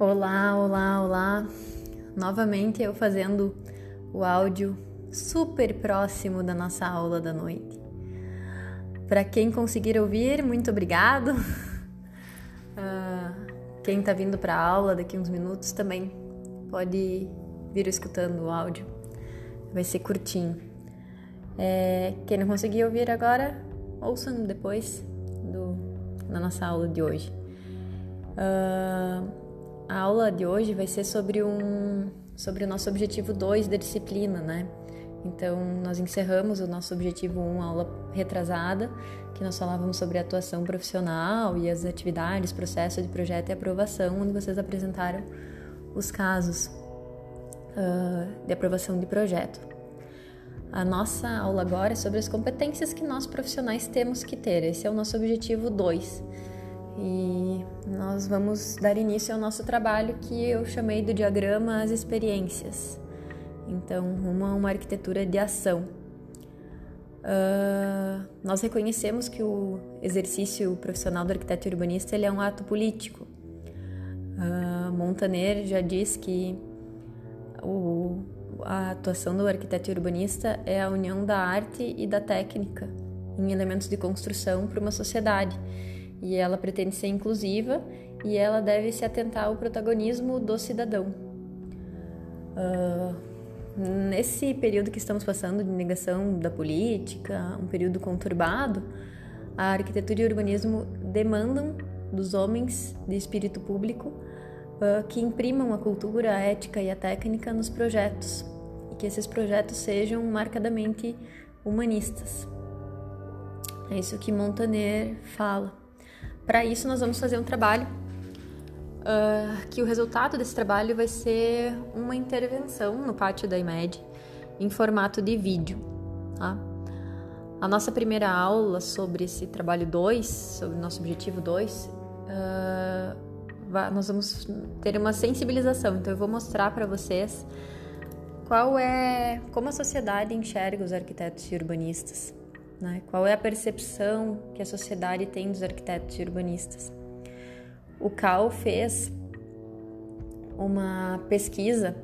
Olá, olá, olá. Novamente eu fazendo o áudio super próximo da nossa aula da noite. Para quem conseguir ouvir, muito obrigado. Uh, quem está vindo para a aula daqui uns minutos também pode vir escutando o áudio. Vai ser curtinho. É, quem não conseguir ouvir agora, ouçam depois do, da nossa aula de hoje. Uh, a aula de hoje vai ser sobre um sobre o nosso objetivo 2 da disciplina, né? Então, nós encerramos o nosso objetivo 1, um, aula retrasada, que nós falávamos sobre atuação profissional e as atividades, processo de projeto e aprovação, onde vocês apresentaram os casos uh, de aprovação de projeto. A nossa aula agora é sobre as competências que nós profissionais temos que ter. Esse é o nosso objetivo 2 e nós vamos dar início ao nosso trabalho que eu chamei do diagrama As Experiências. Então, uma, uma arquitetura de ação. Uh, nós reconhecemos que o exercício profissional do arquiteto urbanista ele é um ato político. Uh, Montaner já diz que o, a atuação do arquiteto urbanista é a união da arte e da técnica em elementos de construção para uma sociedade e ela pretende ser inclusiva e ela deve se atentar ao protagonismo do cidadão. Uh, nesse período que estamos passando de negação da política, um período conturbado, a arquitetura e o urbanismo demandam dos homens de espírito público uh, que imprimam a cultura, a ética e a técnica nos projetos e que esses projetos sejam marcadamente humanistas. É isso que Montaner fala. Para isso, nós vamos fazer um trabalho uh, que o resultado desse trabalho vai ser uma intervenção no pátio da IMED em formato de vídeo. Tá? A nossa primeira aula sobre esse trabalho 2, sobre o nosso objetivo 2, uh, nós vamos ter uma sensibilização. Então, eu vou mostrar para vocês qual é como a sociedade enxerga os arquitetos e urbanistas. Né? Qual é a percepção que a sociedade tem dos arquitetos e urbanistas? O CAL fez uma pesquisa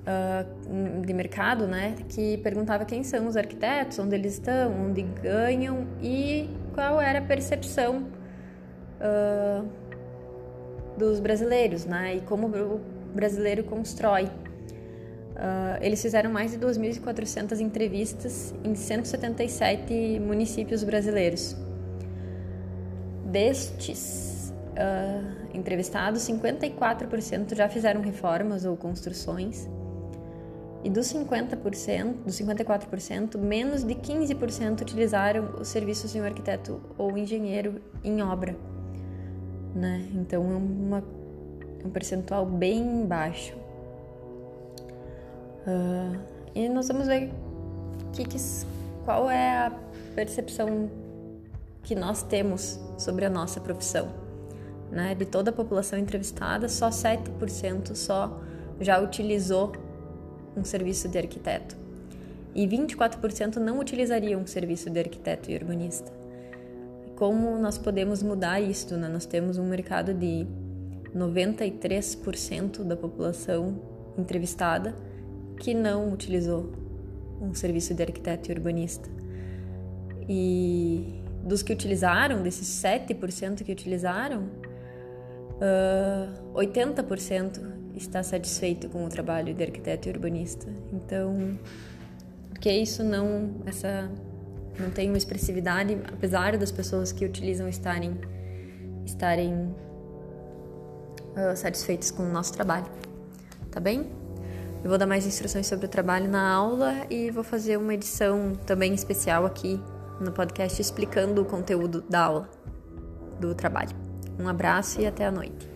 uh, de mercado, né, que perguntava quem são os arquitetos, onde eles estão, onde ganham e qual era a percepção uh, dos brasileiros, né, e como o brasileiro constrói Uh, eles fizeram mais de 2.400 entrevistas em 177 municípios brasileiros. Destes uh, entrevistados, 54% já fizeram reformas ou construções. E dos 50%, dos 54%, menos de 15% utilizaram os serviços de um arquiteto ou engenheiro em obra. Né? Então é um percentual bem baixo. Uh, e nós vamos ver que, que, qual é a percepção que nós temos sobre a nossa profissão. Né? De toda a população entrevistada, só 7% só já utilizou um serviço de arquiteto. E 24% não utilizariam um serviço de arquiteto e urbanista. Como nós podemos mudar isso? Né? Nós temos um mercado de 93% da população entrevistada que não utilizou um serviço de arquiteto e urbanista. E dos que utilizaram, desses 7% que utilizaram, uh, 80% está satisfeito com o trabalho de arquiteto e urbanista. Então, porque isso não essa não tem uma expressividade, apesar das pessoas que utilizam estarem estarem uh, satisfeitas com o nosso trabalho. Tá bem? Eu vou dar mais instruções sobre o trabalho na aula e vou fazer uma edição também especial aqui no podcast explicando o conteúdo da aula, do trabalho. Um abraço e até a noite.